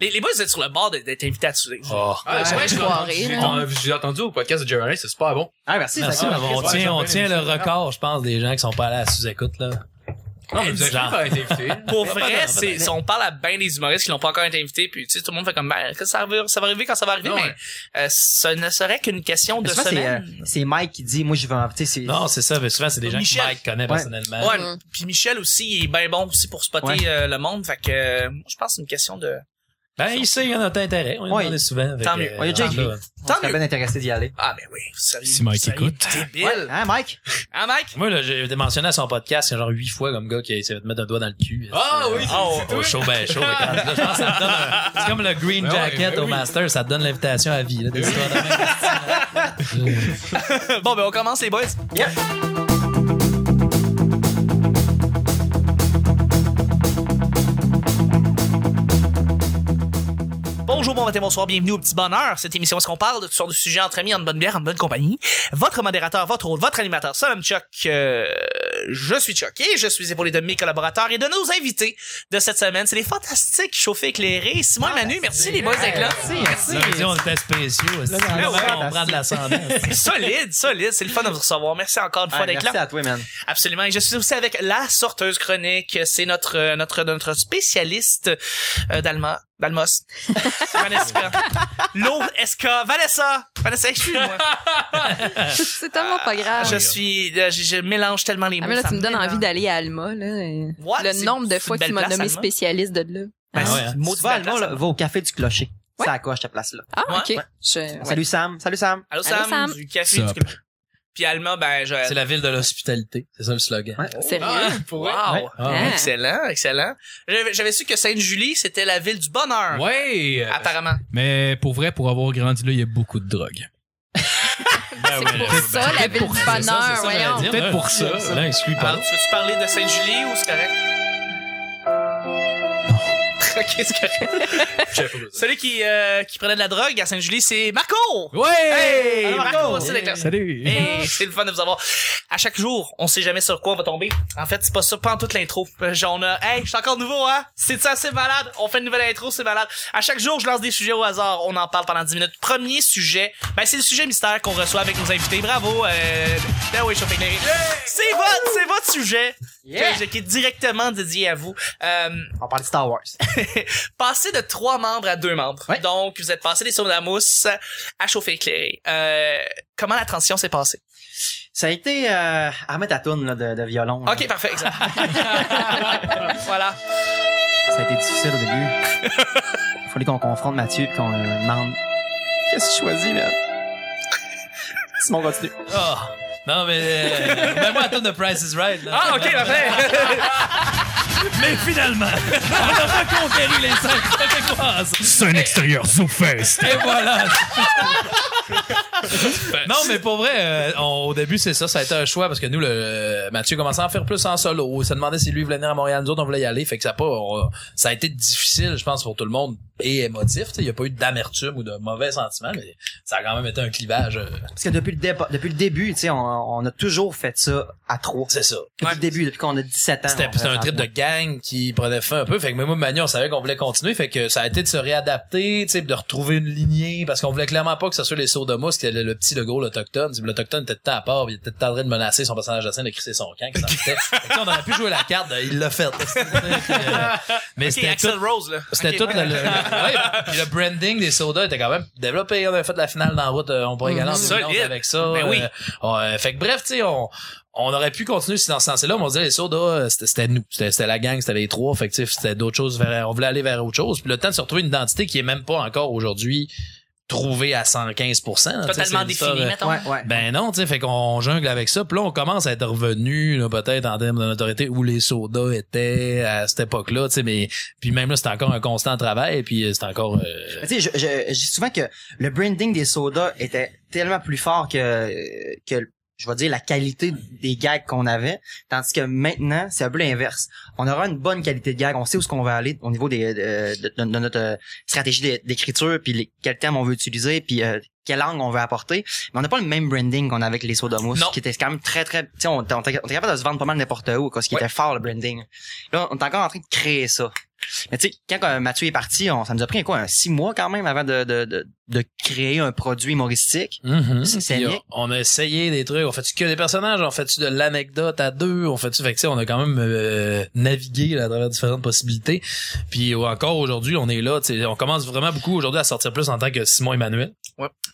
Les, les boys, vous êtes sur le bord d'être invités à tuer. Oh. Ah, c'est Ouais, j'ai entendu- j'ai entendu au podcast de Jerry Allen, c'est super bon. Ah, merci, Merci, ça on, tient, on tient le record, je pense, des gens qui sont pas allés à la sous-écoute, là. Non, mais vous avez pas été invité. Pour vrai, c'est, on parle à bien des humoristes qui n'ont pas encore été invités, puis tu sais, tout le monde fait comme, ben, que ça va, ça va arriver quand ça va arriver, Non, mais ouais. euh, ce ne serait qu'une question de c'est, euh, semaine. c'est Mike qui dit, moi, je sais, c'est, Non, c'est ça, mais souvent, c'est des gens Michel. que Mike connaît Ouais. personnellement. Ouais, Mm. puis Michel aussi, il est bien bon aussi pour spotter Ouais. euh, le monde, fait que euh, moi, je pense que c'est une question de... Ben, il sait, il y en a intérêt. On Ouais. en est souvent. avec, Tant mieux. euh, il a déjà écrit. on Tant mieux. bien intéressé d'y aller. Ah, ben oui, sérieux. Si Mike sérieux, écoute. Débile. Ouais, hein, Mike? Hein, Mike? Moi, là, j'ai été mentionné à son podcast, il y a genre huit fois comme gars qui a essayé de mettre un doigt dans le cul. Ah oui, c'est Oh, c'est Au toi. show, ben show. regarde, là, je pense que ça te donne un- C'est comme le green Ben ouais, jacket ben au oui. master, ça te donne l'invitation à vie, là, des histoires de même. bon, ben on commence les boys. Bonjour, bon bonsoir, bienvenue au Petit Bonheur. Cette émission, est-ce qu'on parle de toutes sortes de sujets entre amis, en bonne bière, en bonne compagnie? Votre modérateur, votre hôte, votre animateur, ça, me Chuck. Euh, je suis Chuck et je suis épaulé de mes collaborateurs et de nos invités de cette semaine. C'est les fantastiques chauffés éclairés. Simon et Manu, merci les boys d'être là. Merci, Là, on était spéciaux. on prend de l'ascendant. solide, solide. C'est le fun de vous recevoir. Merci encore une fois d'être merci là. à toi, man. Absolument. Et je suis aussi avec la sorteuse chronique. C'est notre, notre, notre spécialiste euh, d'Alma. D'Almos. Vanessa. L'eau Esca. Vanessa? Vanessa, excuse-moi. C'est tellement pas grave. Je suis, je, je mélange tellement les mots. Mais là, ça tu me donnes envie d'aller à Alma, là. What? Le C'est- nombre de c'est fois que tu m'as place, nommé Alma. spécialiste de là. Ben, Ah c'est ouais, hein. place, là, Alma. va au café du clocher. Ouais. C'est à gauche, cette place-là. Ah, Ouais. ok. Ouais. Je- ouais. Salut Sam. Salut Sam. Allô, Sam, Sam. du café Sup. du Puis Alma, ben, je... C'est la ville de l'hospitalité. C'est ça le slogan. Ouais. Sérieux? Ah, pour vrai? Wow. Ouais. Ah. Excellent, excellent. J'avais su que Sainte-Julie, c'était la ville du bonheur. Ouais. euh, Apparemment. Mais pour vrai, pour avoir grandi là, il y a beaucoup de drogue. C'est pour ça, la ville du bonheur. Peut-être pour ça. Là, exclut pas. Alors, tu veux-tu parler de Sainte-Julie ou c'est correct? pas besoin. Celui qui, euh, qui prenait de la drogue à Sainte-Julie, c'est Marco! Ouais! Hey! Allô, Marco, Marco! Salut! Hey, c'est le fun de vous avoir. À chaque jour, on sait jamais sur quoi on va tomber. En fait, c'est pas ça, pas en toute l'intro. Euh, genre, On a, hey, je suis encore nouveau, hein? C'est ça, c'est malade? On fait une nouvelle intro, c'est malade. À chaque jour, je lance des sujets au hasard. On en parle pendant 10 minutes. Premier sujet, ben, c'est le sujet mystère qu'on reçoit avec nos invités. Bravo, euh, ben oui. C'est votre, c'est votre sujet. Yeah. que- qui est directement dédié à vous. Euh, On parle de Star Wars. passer de trois membres à deux membres. Ouais. Donc, vous êtes passé des sauts de la mousse à chauffer éclairé. Euh, comment la transition s'est passée? Ça a été, euh, tourne, là, de, de violon. là. Ok, parfait, voilà. Ça a été difficile au début. Il fallait qu'on confronte Mathieu et qu'on demande Qu'est-ce que tu choisis, là? Simon continue. Ah. Non, mais, euh, ben moi, attends de Price is Right, là. Ah, ok, parfait. Mais finalement, on a reconquéri les cinq québécoises. C'est un extérieur ZooFest! Et voilà. non, mais pour vrai, euh, on- au début, c'est ça, ça a été un choix parce que nous, le Mathieu commençait à en faire plus en solo. Il se demandait si lui voulait venir à Montréal. Nous autres, on voulait y aller. Fait que ça a pas, on- ça a été difficile, je pense, pour tout le monde et émotif. tu sais. Il n'y a pas eu d'amertume ou de mauvais sentiments, mais ça a quand même été un clivage. euh, Parce que depuis le, dépa- depuis le début, tu sais, on, on a toujours fait ça à trois. c'est ça. Depuis le début, depuis qu'on a 17 ans. C'était on c'était fait un ça trip de gang qui prenait fin un peu. Fait que même moi, Manu, on savait qu'on voulait continuer. Fait que ça a été de se réadapter, tu sais, de retrouver une lignée. Parce qu'on voulait clairement pas que ce soit les sauts de mousse, qui le, le petit, le gros, l'autochtone. L'autochtone était tout à part, puis il était en train de menacer son personnage de scène de crisser son camp. qui. Fait? Que, on aurait pu jouer la carte, de, il l'a fait. Euh, mais c'était Axel tout. Rose, là. C'était tout le, le- ouais, puis le branding des sodas était quand même développé. On avait fait la finale dans la route. euh, On pourrait gagner en Mhm. 2011 Solide. avec ça. Ben oui. Euh, fait que bref, tu sais, on, on aurait pu continuer si dans ce sens-là, mais on disait les sodas, c'était nous. C'était la gang, c'était les trois. Fait que c'était d'autres choses. vers- on voulait aller vers autre chose. Puis le temps de se retrouver une identité qui est même pas encore aujourd'hui trouvée à 115 tu sais, Totalement c'est défini, mettons. Ouais, ouais. ben non, tu sais, fait qu'on jungle avec ça. Puis là, on commence à être revenu, là, peut-être en termes de notoriété où les sodas étaient à cette époque-là, tu sais, mais puis même là, c'était encore un constant travail, puis euh, c'était encore. euh, Tu sais, je, je, je dis souvent que le branding des sodas était tellement plus fort que, que je vais dire, la qualité des gags qu'on avait. Tandis que maintenant, c'est un peu l'inverse. On aura une bonne qualité de gag. On sait où ce qu'on va aller au niveau des, de, de- de notre euh, stratégie d'é- d'écriture, puis les, quel terme on veut utiliser, puis euh, quelle langue on veut apporter. Mais on n'a pas le même branding qu'on a avec les sodas mousse, qui était quand même très, très... Tu sais, on, on, était on était capable de se vendre pas mal n'importe où, quoi, ce qui Ouais. était fort, le branding. Là, on est encore en train de créer ça. Mais tu sais, quand euh, Mathieu est parti, on, ça nous a pris quoi, un six mois quand même avant de, de, de, de créer un produit humoristique. Mhm. C'est scénique. on, a essayé des trucs. On fait-tu que des personnages? On fait-tu de l'anecdote à deux? On fait-tu, fait que, on a quand même euh, navigué là, à travers différentes possibilités. Puis encore aujourd'hui, on est là. tu sais, On commence vraiment beaucoup aujourd'hui à sortir plus en tant que Simon Emmanuel.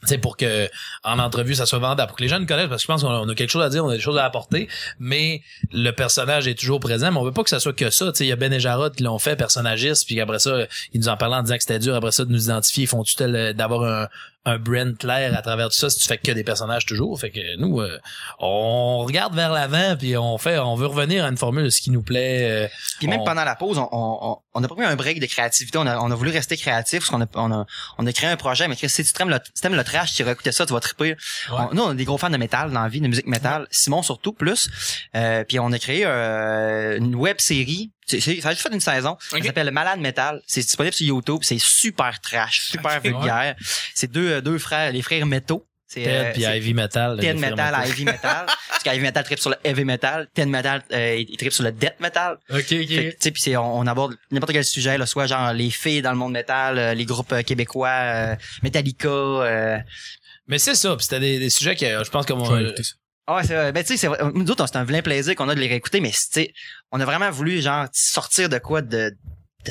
C'est pour que en entrevue ça soit vendable, pour que les gens nous connaissent, parce que je pense qu'on a, quelque chose à dire, on a des choses à apporter, mais le personnage est toujours présent. Mais on veut pas que ça soit que ça. Tu il y a Ben et Jarod qui l'ont fait personnagiste, puis après ça, ils nous en parlaient en disant que c'était dur après ça de nous identifier. Ils font-tu tel euh, d'avoir un un brand clair à travers tout ça si tu fais que des personnages toujours fait que nous euh, on regarde vers l'avant puis on fait on veut revenir à une formule de ce qui nous plaît euh, Puis même on- pendant la pause, on, on, on a pas pris un break de créativité. On a, on a voulu rester créatif parce qu'on a, on a, on a créé un projet. Mais si tu aimes le, si t'aimes le trash, tu écouter ça, tu vas triper. On- nous, on est des gros fans de métal dans la vie, de musique métal. Simon surtout, plus. Euh, puis on a créé euh, une web série. C'est, c'est- ça a juste fait une saison. Ça Ok. s'appelle Malade Metal. C'est disponible sur YouTube. C'est super trash, super Ok, vulgaire. C'est deux, euh, deux frères, les frères Métaux. C'est, Ted euh, puis Ivy Metal Ted Metal à Heavy Metal. parce qu'Heavy Metal tripe sur le Heavy Metal. Ted Metal, euh, il tripe sur le Death Metal. Ok, ok. tu sais, puis c'est- on, on aborde n'importe quel sujet, là, soit genre les filles dans le monde métal, euh, les groupes euh, québécois, euh, Metallica. Euh... mais c'est ça puis c'était des, des sujets que je pense que Ah c'est vrai. ben tu sais, nous autres, c'est un vilain plaisir qu'on a de les réécouter, mais tu sais, on a vraiment voulu genre sortir de quoi de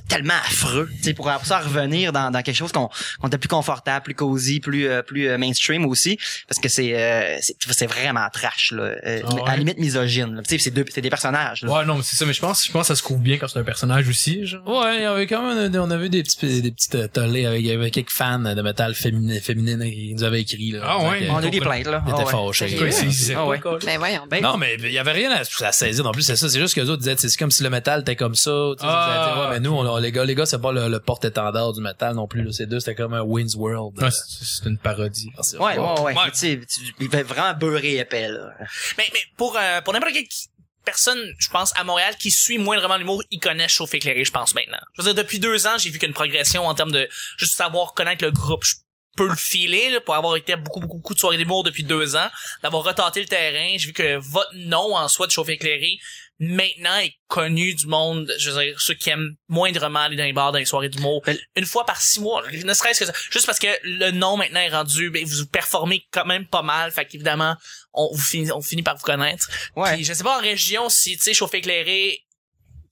tellement affreux, tu sais, pour après ça revenir dans, dans quelque chose qu'on qu'on était plus confortable, plus cosy, plus euh, plus euh, mainstream aussi, parce que c'est euh, c'est c'est vraiment trash là, Euh, Ah ouais? à la limite misogyne. là. Tu sais, c'est deux c'est des personnages. Là. Ouais, non, mais c'est ça, mais je pense, je pense que ça se couvre bien quand c'est un personnage aussi, genre. Ouais, il y avait quand même on a vu des petits des petites euh, tollés avec, avec quelques fans de métal féminin féminine qui nous avaient écrit là. Ah en ouais, On a eu des plaintes là. Ils étaient Ah ouais. fâchés. Ah ouais. Ben voyons. Ben, Non, mais il y avait rien à, à saisir non plus, c'est ça. C'est juste que les autres disaient, c'est comme si le métal était comme ça. Ah. ouais, mais nous, on, les gars, les gars, c'est pas le, le porte-étendard du métal non plus. Là. C'est deux, c'était comme un Wayne's World. Ouais, c'est c'est une parodie. Merci. Ouais, ouais, ouais. Ouais. Tu il fait vraiment beurrer épais, là. Mais, mais pour, euh, pour n'importe quelle qui- personne, je pense, à Montréal qui suit moindrement l'humour, il connaît Chauffe éclairé, je pense, maintenant. Je veux dire, depuis deux ans, j'ai vu qu'une progression en termes de juste savoir connaître le groupe. Je peux le filer, là, pour avoir été à beaucoup, beaucoup, beaucoup de soirées d'humour depuis deux ans, d'avoir retenté le terrain. J'ai vu que votre nom en soi de Chauffe éclairé, maintenant est connu du monde, je veux dire, ceux qui aiment moindrement aller dans les bars, dans les soirées d'humour, une fois par six mois, ne serait-ce que ça. Juste parce que le nom maintenant est rendu, ben, vous performez quand même pas mal, fait qu'évidemment, on vous finit, on finit par vous connaître. Ouais. Puis je sais pas en région si tu sais chauffe éclairé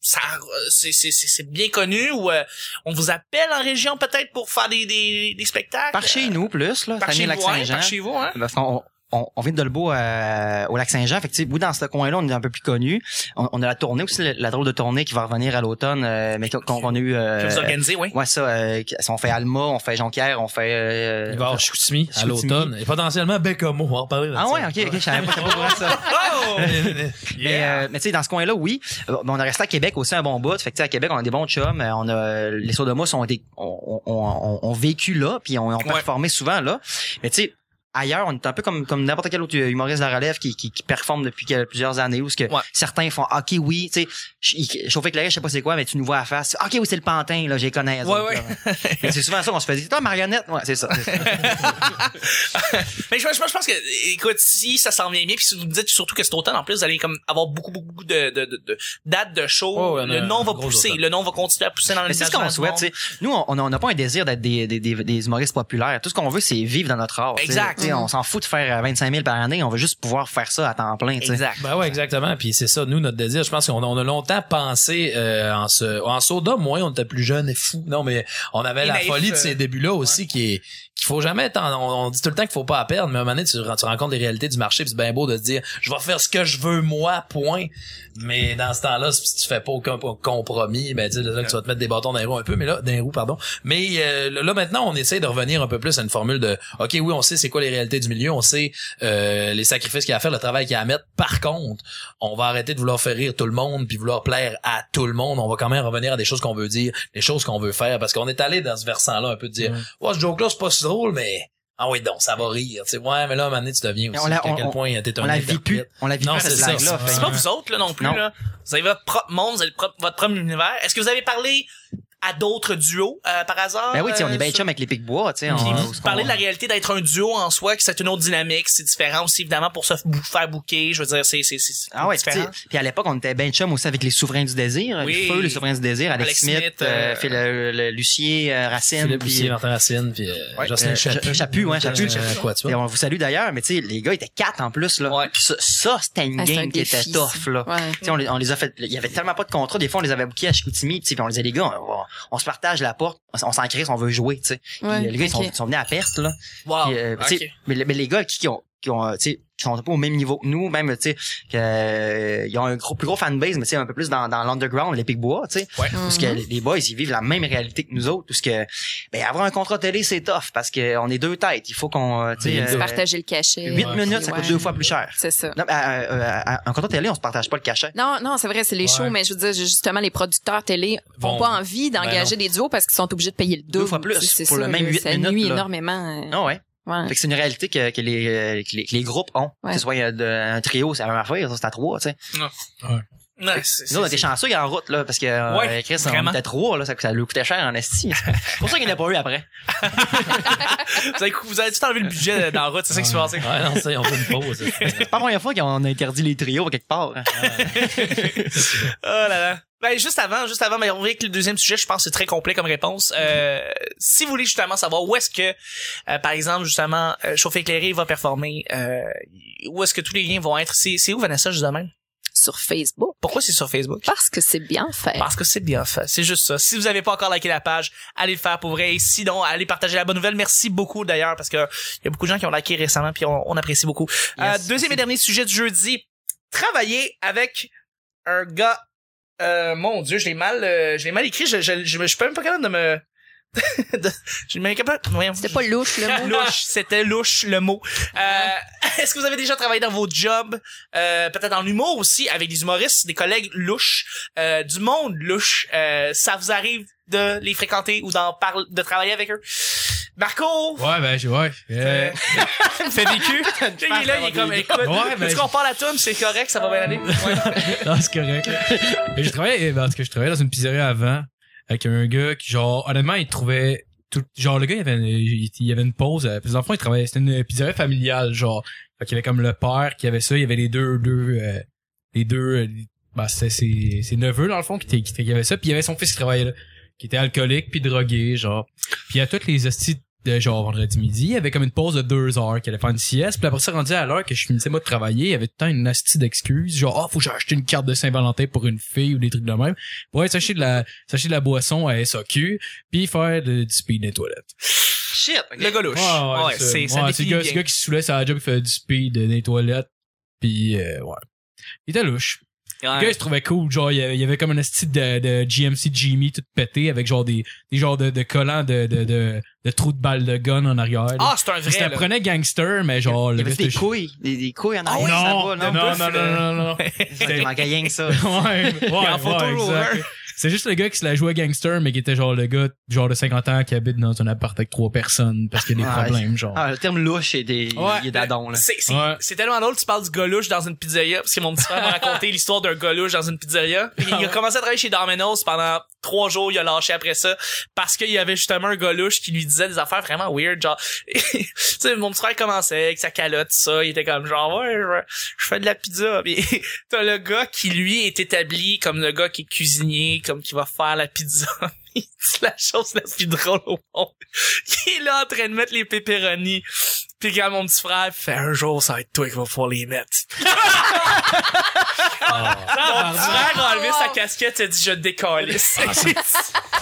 ça euh, c'est c'est c'est bien connu ou euh, on vous appelle en région peut-être pour faire des des, des spectacles? Par chez nous, plus, là. par chez vous hein, par chez vous hein Parce qu'on on, on vient de Dolbeau euh, au Lac-Saint-Jean. Fait que, tu sais, oui, dans ce coin-là, on est un peu plus connu. On, on a la tournée aussi, la, la drôle de tournée qui va revenir à l'automne, euh, mais qu'on qu'on a eu... que Euh, vous organisez oui ouais, ça, euh, on fait Alma, on fait Jonquière, on fait... Euh, Il va y avoir Chicoutimi à l'automne. Et potentiellement Bécomo, on va en reparler de Ah ouais, ok, ok, je savais pas, de ça. oh Mais, euh, mais tu sais, dans ce coin-là, oui. Euh, ben, on a resté à Québec aussi un bon bout. Fait que tu sais, à Québec, on a des bons chums. Euh, On a les sauts de mousse ont été, ont, ont, ont- ont vécu là, puis on, ont Ouais. performé souvent là. Mais tu sais. Ailleurs, on est un peu comme comme n'importe quel autre humoriste de la relève qui, qui, qui performe depuis plusieurs années où ce que Ouais. certains font OK oui, tu sais, ch- chauffer éclairé, je sais pas c'est quoi, mais tu nous vois à face. OK oui, c'est le pantin là, j'ai connais. Ouais, autres, ouais. là. Mais c'est souvent ça qu'on se fait dire, toi marionnette, ouais, c'est ça. c'est ça. mais je, je, je pense que écoute si ça s'en vient bien puis si vous me dites surtout que cet automne en plus vous allez comme avoir beaucoup beaucoup, beaucoup de, de, de, de dates de show Oh, le nom va pousser automne. le nom va continuer à pousser dans Mais c'est ce qu'on souhaite, tu sais. Nous, on on n'a pas un désir d'être des, des, des, des humoristes populaires. Tout ce qu'on veut, c'est vivre dans notre art. Exact. Sais, On s'en fout de faire euh, 25 000 par année. On veut juste pouvoir faire ça à temps plein. tu sais. exact Ben ouais, exactement. Puis c'est ça, nous, notre désir. Je pense qu'on a, on a longtemps pensé euh, en ce, en soda, moins on était plus jeune et fou. Non, mais on avait Et la naïf, folie de euh, ces débuts-là aussi qui est qu'il faut jamais être en- on, dit tout le temps qu'il faut pas à perdre, mais à un moment donné, tu, tu rencontres les réalités du marché, c'est bien beau de te dire je vais faire ce que je veux moi, point. Mais dans ce temps-là, si tu fais pas aucun compromis, ben tu sais, là, tu vas te mettre des bâtons dans les roues un peu, mais là, dans les roues, pardon. Mais euh, là maintenant, on essaie de revenir un peu plus à une formule de OK, oui, on sait c'est quoi les réalités du milieu, on sait euh, les sacrifices qu'il y a à faire, le travail qu'il y a à mettre. Par contre, on va arrêter de vouloir faire rire tout le monde puis vouloir plaire à tout le monde. On va quand même revenir à des choses qu'on veut dire, des choses qu'on veut faire parce qu'on est allé dans ce versant-là un peu de dire "Ouais, ce joke là c'est pas drôle mais ah oui donc ça va rire." Tu sais, ouais, mais là à un moment donné, tu deviens aussi on la- à quel on- point t'es un On la vit plus. On la vit Non, plus, c'est ça, c'est pas vous autres là non plus Non. là vous avez votre propre monde vous avez votre propre univers est-ce que vous avez parlé à d'autres duos euh, par hasard? Ben oui, tu sais, on est bien euh, chum avec les Pic-Bois, tu sais. Parlez de la réalité d'être un duo en soi, que c'est une autre dynamique, c'est différent aussi évidemment pour se faire bouquer, je veux dire, c'est c'est c'est Ah ouais, différent. puis à l'époque, on était bien chum aussi avec les Souverains du désir. Oui. Le feu, les Souverains du désir, Alex, Alex Smith, Smith, euh, euh, Phil- le, le- Lucier, euh, Racine, Philippe puis Lucier, Martin Racine, puis euh, euh, Chaput. Chaput, ouais. Euh, tu Et on vous salue d'ailleurs, mais tu sais, les gars étaient quatre en plus, là. Ouais. Ça, ça, c'était une Ah, game qui était tough, là. Ouais. Tu sais, on les, on les a fait, il y avait tellement pas de contrat, des fois, on les avait bookés à Chicoutimi, tu sais, puis on les disait, les gars, on, se partage la porte, on, s'en crée si on veut jouer, tu sais. Ouais, les gars, ils sont, sont venus à perte, là. Wow. Puis, euh, tu sais, ok. mais, mais les gars qui, qui ont, qui ont, euh, tu sais, qui sont pas au même niveau que nous, même, tu sais, que, euh, ils ont un gros, plus gros fanbase, mais tu sais, un peu plus dans, dans l'underground, les Pic-Bois, tu sais. Ouais. Parce que les les boys, ils vivent la même réalité que nous autres. Parce que, ben, avoir un contrat télé, c'est tough. Parce que on est deux têtes. Il faut qu'on, euh, tu sais, deux. euh, Partager le cachet. huit Ouais. minutes, ça coûte Ouais. deux fois plus cher. C'est ça. Non, euh, un contrat télé, on se partage pas le cachet. Non, non, c'est vrai, c'est les Ouais. shows, mais je veux dire, justement, les producteurs télé Vont- ont pas envie Ben d'engager des duos parce qu'ils sont obligés de payer le double. fois plus C'est pour ça, le même là, huit ça minutes, nuit là. énormément. Ah ouais. Ouais. Fait que c'est une réalité que, que, les, euh, que, les, que les groupes ont. Ouais. Que ce soit euh, de- un trio, c'est la même affaire, ça c'est à trois, tu sais. Ouais, c'est- Nous, on c'est- était chanceux qu'il y a en route, là, parce que, euh, Ouais, Chris, on était trois, là, ça, ça lui coûtait cher en esti. C'est pour ça qu'il n'y en a pas eu après. vous avez, vous avez tout enlevé le budget dans la route, c'est ça qui se passait. Ouais, non, ça, on fait une pause. C'est pas la première fois qu'on a interdit les trios quelque part. hein. Oh là là. Ben, juste avant, juste avant, mais on va avec le deuxième sujet, je pense que c'est très complet comme réponse. Euh, si vous voulez justement savoir où est-ce que, euh, par exemple, justement, euh, Chauffe éclairé va performer, euh, où est-ce que tous les liens vont être, c'est, c'est où Vanessa, juste de même? Sur Facebook. Pourquoi c'est sur Facebook? Parce que c'est bien fait. Parce que c'est bien fait. C'est juste ça. Si vous avez pas encore liké la page, allez le faire pour vrai. Et sinon, allez partager la bonne nouvelle. Merci beaucoup d'ailleurs parce que il y a beaucoup de gens qui ont liké récemment puis on, on apprécie beaucoup. Yes, Euh, deuxième et dernier sujet du jeudi. Travailler avec un gars. Euh, mon Dieu, je l'ai mal, euh, je l'ai mal écrit. Je, je, je, me- je suis même pas capable de me. Je voyons. C'était pas louche, le mot. louche, c'était louche le mot. Euh, Est-ce que vous avez déjà travaillé dans vos jobs, euh, peut-être dans l'humour aussi, avec des humoristes, des collègues louches, euh, du monde louche, euh, ça vous arrive de les fréquenter ou d'en parler, de travailler avec eux? Marco, Ouais, ben, j'ai- ouais. Euh, fait vécu. il est là, il est comme, écoute, Ouais, ben, tu qu'on parle à toi, c'est correct, ça va bien aller. Ouais. non, c'est correct. Mais j'ai travaillé, ben, parce que je travaillais dans une pizzeria avant, avec un gars qui, genre, honnêtement, il trouvait tout, genre, le gars, il avait, une- il, il avait une pause, euh, puis enfants, il travaillait, c'était une pizzeria familiale, genre. Fait qu'il y avait comme le père qui avait ça, il y avait les deux, deux, euh, les deux, euh, bah, ses, ses neveux, dans le fond, qui, étaient- qui, avait ça, puis il y avait son fils qui travaillait là, qui était alcoolique puis drogué, genre. Puis à toutes les hosties de genre vendredi midi, il y avait comme une pause de deux heures qu'il allait faire une sieste. Puis après ça, rendu à l'heure que je finissais moi de travailler, il y avait tout le temps une hostie d'excuses. Genre, ah, faut que j'ai acheté une carte de Saint-Valentin pour une fille ou des trucs de même. Aller s'acheter de la, s'acheter de la boisson à SAQ, puis faire de- du speed dans les toilettes. Shit. Le gars louche. Ouais, c'est, ça ouais, c'est gars, bien. c'est le gars qui se saoulait sur la job, qui faisait du speed dans les toilettes. Puis, euh, ouais. Il était louche. Le gars, il se trouvait cool. Genre, il y avait, comme un style de, de GMC Jimmy tout pété avec genre des, des genres de, de collants de, de, de, de trous de balles de gun en arrière. là. Ah, c'est un vrai, prenait gangster, mais genre, Il y avait des couilles. Des, des couilles en Ah arrière. oui, ça non, va, non, non? non, non, non, non, non. Il manquait rien que ça. ouais, ouais, en photo, ouais, là, exact. C'est juste le gars qui se la jouait gangster, mais qui était genre le gars, genre de 50 ans, qui habite dans un appart avec trois personnes parce qu'il y a des Ah, problèmes, genre. Ah, le terme louche, est des, Ouais. il est d'adon, là. C'est, c'est, Ouais. c'est tellement drôle, tu parles du gars louche dans une pizzeria, parce que mon petit frère m'a raconté l'histoire d'un gars louche dans une pizzeria. Puis il a commencé à travailler chez Domino's pendant trois jours, il a lâché après ça, parce qu'il y avait justement un gars louche qui lui disait des affaires vraiment weird, genre, tu sais, mon petit frère commençait avec sa calotte, ça, il était comme genre, ouais, je, fais de la pizza, mais t'as le gars qui, lui, est établi comme le gars qui est cuisinier, comme qui va faire la pizza. Dit la chose la plus drôle au monde. Il est là en train de mettre les pepperonis. Puis quand mon petit frère fait un jour, ça va être toi qui vas pouvoir les mettre. Mon petit frère a enlevé sa casquette et a dit je décalisse.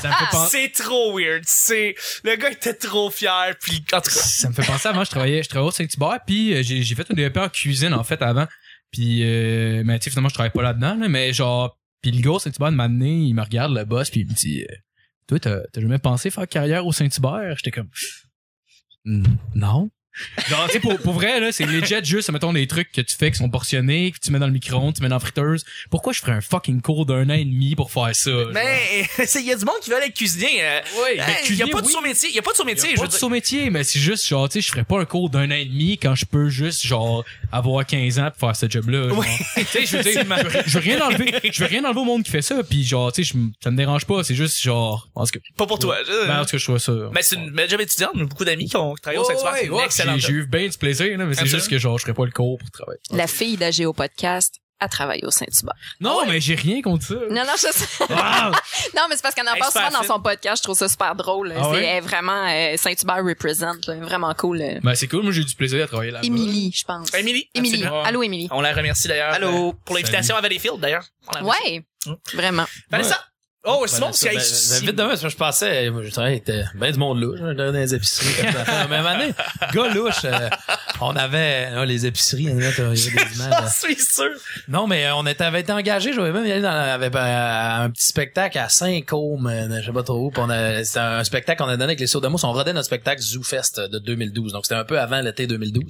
C'est trop weird. C'est le gars était trop fier. Puis en tout cas, ça me fait penser avant, je travaillais, je travaillais au Saint-Hubert, puis euh, j'ai, j'ai fait une DEP en cuisine, en fait, avant. Puis, euh, mais tu sais, finalement, je travaille pas là-dedans, là, mais genre, puis le gars au Saint-Hubert, de m'amener, il me regarde, le boss, puis il me dit, euh, toi, t'as, t'as jamais pensé faire carrière au Saint-Hubert? J'étais comme, Hmm, non. Genre, tu sais, pour, pour vrai, là, c'est legit juste, mettons, des trucs que tu fais qui sont portionnés, que tu mets dans le micro-ondes, tu mets dans la friteuse. Pourquoi je ferais un fucking cours d'un an et demi pour faire ça? Mais il y a du monde qui veut être cuisinier. euh, Ouais, euh, ben, Il y a pas de oui. sous-métier. Il y a pas de Il y sous-métier. a pas de sous-métier, mais c'est juste, genre, tu sais, je ferais pas un cours d'un an et demi quand je peux juste, genre, avoir 15 ans pour faire ce job-là. genre. Tu sais, je veux dire, je veux- rien enlever, je veux rien enlever au monde qui fait ça, puis genre, tu sais, ça me dérange pas, c'est juste, genre, en tout cas, Pas pour toi. ben, en tout cas, je trouve ça. Mais c'est une belle job étudiante. Beaucoup d'amis qui ont travaillé au Ouais, J'ai- eu bien du plaisir, là, mais c'est juste que, genre, je ferais pas le cours pour travailler. La fille d'AGO Podcast a travaillé au Saint-Hubert. Non, mais j'ai rien contre ça. Non, non, je sais. Wow! Non, mais c'est parce qu'elle en parle souvent dans son podcast. Je trouve ça super drôle. Ah c'est ouais? vraiment euh, Saint-Hubert represent. là. Vraiment cool. euh. Ben, c'est cool, moi, j'ai eu du plaisir à travailler là-bas. Émilie, je pense. Émilie. Émilie. Allô, Émilie. On la remercie d'ailleurs. Allô. euh, Pour l'invitation à Valleyfield d'ailleurs. On la remercie. Ouais. Mm. Vraiment. Vanessa? Oh, Simon, Ben, c'est vite demain, parce que je pensais, je travaillais, était ben du monde louche, hein, dans les épiceries. La même année, gars louche, euh, on avait, là, les épiceries, il y avait des images. J'en suis sûr. Non, mais euh, on était, avait été engagé, j'avais même y aller dans avec, euh, un petit spectacle à Saint-Côme, euh, je sais pas trop où, puis on a, c'était un spectacle qu'on a donné avec les Sourds de Mousse, on rodait notre spectacle Zoo Fest de 2012, donc c'était un peu avant l'été 2012.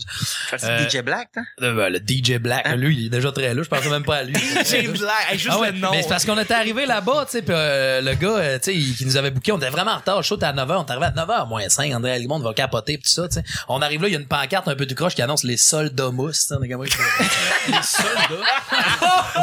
C'est Euh, DJ Black, hein? Le, ben, le DJ Black, lui, il est déjà très louche, je pensais même pas à lui. James Black. Hey, juste Ah ouais, le nom. mais c'est parce qu'on était arrivé là-bas, tu sais, puis euh, le gars, euh, tu sais, il- qui nous avait booké, on était vraiment en retard, le show était à 9h, on est arrivé à 9h moins 5, André Alimond va capoter pis tout ça, tu sais. On arrive là, il y a une pancarte un peu du croche qui annonce les soldats mousse, tu sais, on est comme, les soldats.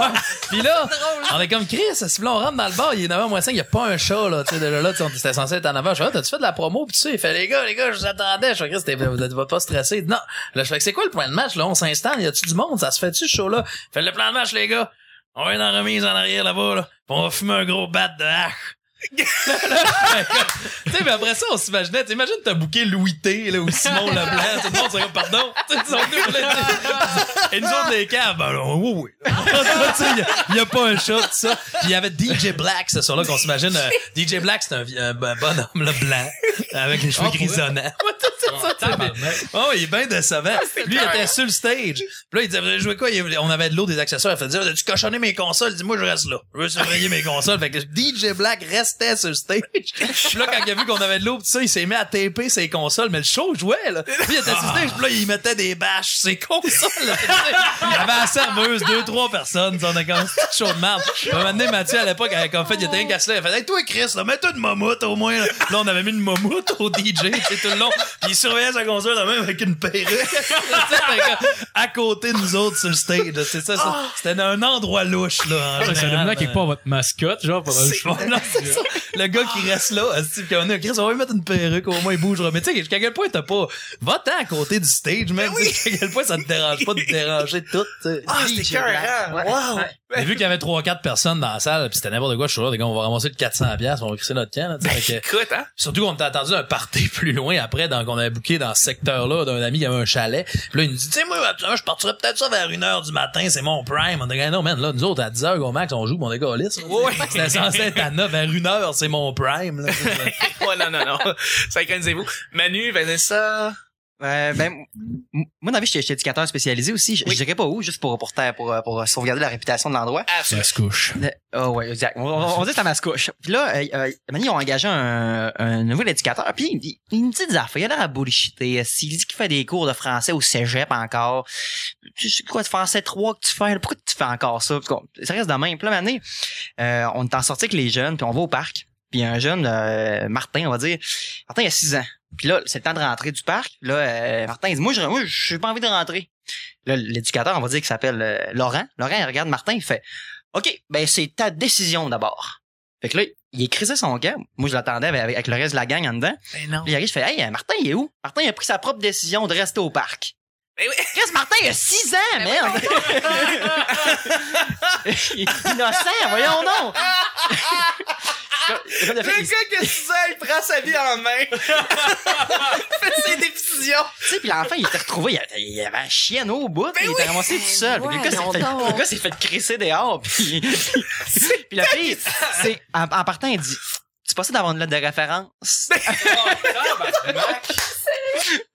Puis là, on est comme Chris, si là on rentre dans le bar, il est 9h moins 5, il y a pas un chat là, tu sais, déjà là, tu sais, on était censé être à 9h, je fais, Ah, t'as-tu fait de la promo? Pis tu sais, il fait les gars, les gars, je vous attendais, je fais Chris, vous êtes pas stressé. Non. Là, je fais c'est quoi le plan de match là, on s'installe, y a-tu du monde, ça se fait-tu ce show là? Fait le plan de match les gars. On va dans la remise en arrière là-bas, là. Puis on va fumer un gros bat de hache. Tu sais, mais après ça, on s'imaginait, t'imagines, t'as booké Louis T, là, ou Simon Leblanc, tout le monde, c'est comme, pardon. Ils sont tous là. Et nous autres, les caves, ben, oui, oui. Il y a- pas un chat, tout ça. Puis il y avait DJ Black, ce soir-là, qu'on s'imagine, euh, DJ Black, c'est un, un bon- bonhomme, là, blanc, avec les cheveux Ah, grisonnants. Tu Oh, il est bien décevant. Lui, il était sur le stage. Puis là, il disait, vous joué quoi? On avait de l'eau, des accessoires. Il faisait, as-tu cochonné mes consoles? Il dit, moi, je reste là. Je veux surveiller mes consoles. Fait que DJ Black restait sur le stage. Puis là, quand il a vu qu'on avait de l'eau, pis ça, il s'est mis à taper ses consoles. Mais le show jouait, là. Puis il était sur le stage. Puis là, il mettait des bâches sur ses consoles. là. Il y avait la serveuse, deux, trois personnes. On a comme un show de merde. Un moment donné, Mathieu, à l'époque, comme fait, il était un casse. Il a fait, hey, toi, Chris, là, mets-toi une mammouth au moins. Là, Là, on avait mis une mammouth au DJ, tu tout le long. Puis surveillait sa console, là, même avec une perruque. À côté de nous autres sur le stage. C'est ça, ça. C'était un endroit louche, là. en Ah, ça général, demande quelque euh, part votre mascotte, genre, pendant le c'est show. non, c'est ça. Le gars qui reste là, puis on a Chris, on va lui mettre une perruque, au moins il bougera. Mais tu sais, jusqu'à quel point t'as pas, va-t'en à côté du stage, même, tu sais, jusqu'à quel point ça te dérange pas de te déranger tout, tu sais. Ah, c'était hein? Ouais. Wow. Mais vu qu'il y avait 3-4 personnes dans la salle, pis c'était n'importe quoi, je suis là, les gars, on va ramasser le 400 pièces, on va crisser notre camp, là, tu sais. Écoute, hein? Surtout qu'on t'a attendu un party plus loin après, donc on avait booké dans ce secteur-là d'un ami qui avait un chalet. Puis là, il nous dit, tu sais, moi, je partirais peut-être ça vers une heure du matin, c'est mon prime. On a dit, non, man, là, nous autres, à 10 heures, au max, on joue, pis on est gaulistes. Ouais. C'était censé être à 9, vers une heure, c'est mon prime, là. ouais, non, non, non. Synchronisez-vous. Manu, Vanessa. Euh, ben, moi, dans la vie, j'étais éducateur spécialisé aussi. Je, je dirais pas où, juste pour, pour, pour, pour sauvegarder la réputation de l'endroit. Absolument. Ça se couche. Ah ouais, exact. On, on, on dit c'est à mascouche. Puis là, euh, euh, Mani, ils ont engagé un, un nouvel éducateur. Puis il, il, il me dit des affaires. Il a l'air à bullshiter. S'il dit qu'il fait des cours de français au cégep encore. Tu sais quoi, de français 3 que tu fais? Pourquoi tu fais encore ça? Ça reste de même. Puis là, Mani, euh, on est en sortie avec les jeunes, puis on va au parc. Puis un jeune, euh, Martin, on va dire, Martin, il a 6 ans. Puis là, c'est le temps de rentrer du parc. Là, euh, Martin, il dit, moi, je moi, j'ai pas envie de rentrer. Là, l'éducateur, on va dire qu'il s'appelle euh, Laurent. Laurent, il regarde Martin, il fait, OK, ben c'est ta décision d'abord. Fait que là, il écrisait son camp. Moi, je l'attendais avec, avec le reste de la gang en dedans. Ben non. Puis il arrive, je fais Hey, Martin, il est où? Martin, il a pris sa propre décision de rester au parc. Oui. Qu'est-ce Martin, il a 6 ans, merde! Innocent, voyons donc! Le gars qui a 6 ans, il prend sa vie en main. il fait ses décisions. Tu sais, puis l'enfant, il était retrouvé, il y avait, il avait un chien au bout, puis il était ramassé tout seul. Puis le gars s'est fait, crisser dehors, puis, puis la fille, c'est, en, en partant, il dit, tu pensais d'avoir une lettre de référence?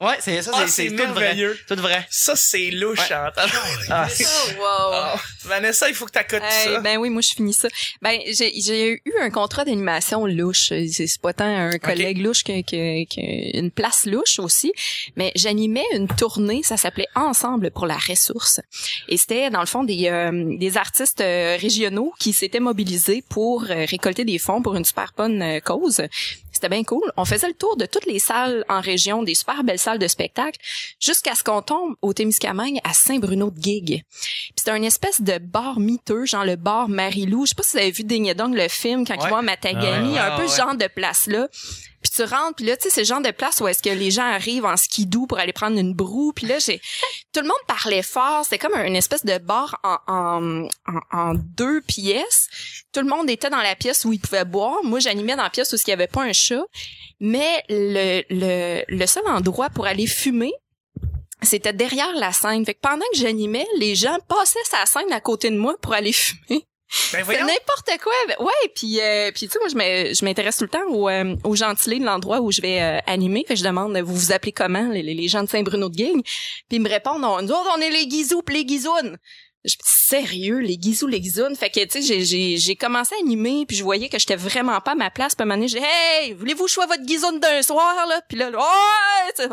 Ouais, c'est ça, Ah, c'est tout vrai. Tout vrai. Ça, c'est louche, Ouais. Chantal. Ah, Oh, wow. Ah, Vanessa, il faut que t'accotes Hey, ça. ben oui, moi je finis ça. Ben j'ai j'ai eu un contrat d'animation louche. C'est pas tant un collègue louche que, que, que une place louche aussi, mais j'animais une tournée. Ça s'appelait Ensemble pour la ressource. Et c'était dans le fond des euh, des artistes euh, régionaux qui s'étaient mobilisés pour euh, récolter des fonds pour une super bonne euh, cause. C'était bien cool. On faisait le tour de toutes les salles en région, des super belles salles de spectacle, jusqu'à ce qu'on tombe au Témiscamingue à Saint-Bruno de Gig. Puis c'était une espèce de bar miteux, genre le bar Marilou. Je sais pas si vous avez vu Dong, le film, quand Ouais. à Matagami, Ouais, ouais, un peu ce genre de place-là. Puis tu rentres, puis là, tu sais, c'est le genre de place où est-ce que les gens arrivent en skidoo pour aller prendre une broue. Puis là, j'ai... Tout le monde parlait fort. C'était comme une espèce de bar en, en, en, en deux pièces. Tout le monde était dans la pièce où ils pouvaient boire. Moi, j'animais dans la pièce où il y avait pas un chat. Mais le, le, le seul endroit pour aller fumer, c'était derrière la scène. Fait que pendant que j'animais, les gens passaient sa scène à côté de moi pour aller fumer. Ben C'est n'importe quoi. Ben, Ouais, puis euh, puis tu sais moi je m'in- je m'intéresse tout le temps au euh, au gentilé de l'endroit où je vais euh, animer. Fait que je demande vous vous appelez comment les, les, les gens de Saint-Bruno de Guigne. Puis ils me répondent on, nous autres on est les guizous pis les guizounes. Je me dis sérieux les guizous les guizounes. Fait que tu sais j'ai j'ai j'ai commencé à animer puis je voyais que j'étais vraiment pas à ma place. Puis à un moment donné j'ai dit, hey voulez-vous choisir votre guizoune d'un soir là? Puis là, là, ouais. tu sais.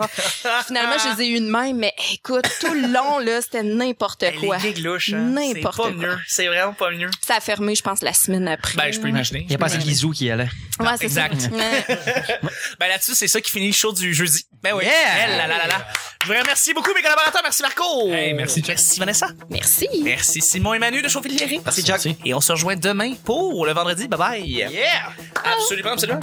Finalement je les ai eu de même mais écoute tout le long là c'était n'importe Hey, quoi. Les louches, hein. C'est N'importe pas quoi. mieux. C'est vraiment pas mieux. Ça a fermé je pense la semaine après. Ben, je peux imaginer. Il y a pas assez de guizou qui allait. Ouais, c'est Exact. ça. Ben là-dessus, c'est ça qui finit le show du jeudi. Ben oui. Yeah! Eh là là là là. Je vous remercie beaucoup mes collaborateurs. Merci Marco. Hey, merci. Merci Vanessa. Merci. Merci Simon et Manu de Chauffe-Liéry. Merci, Chuck. Et on se rejoint demain pour le vendredi. Bye bye. Yeah! Absolument, absolument.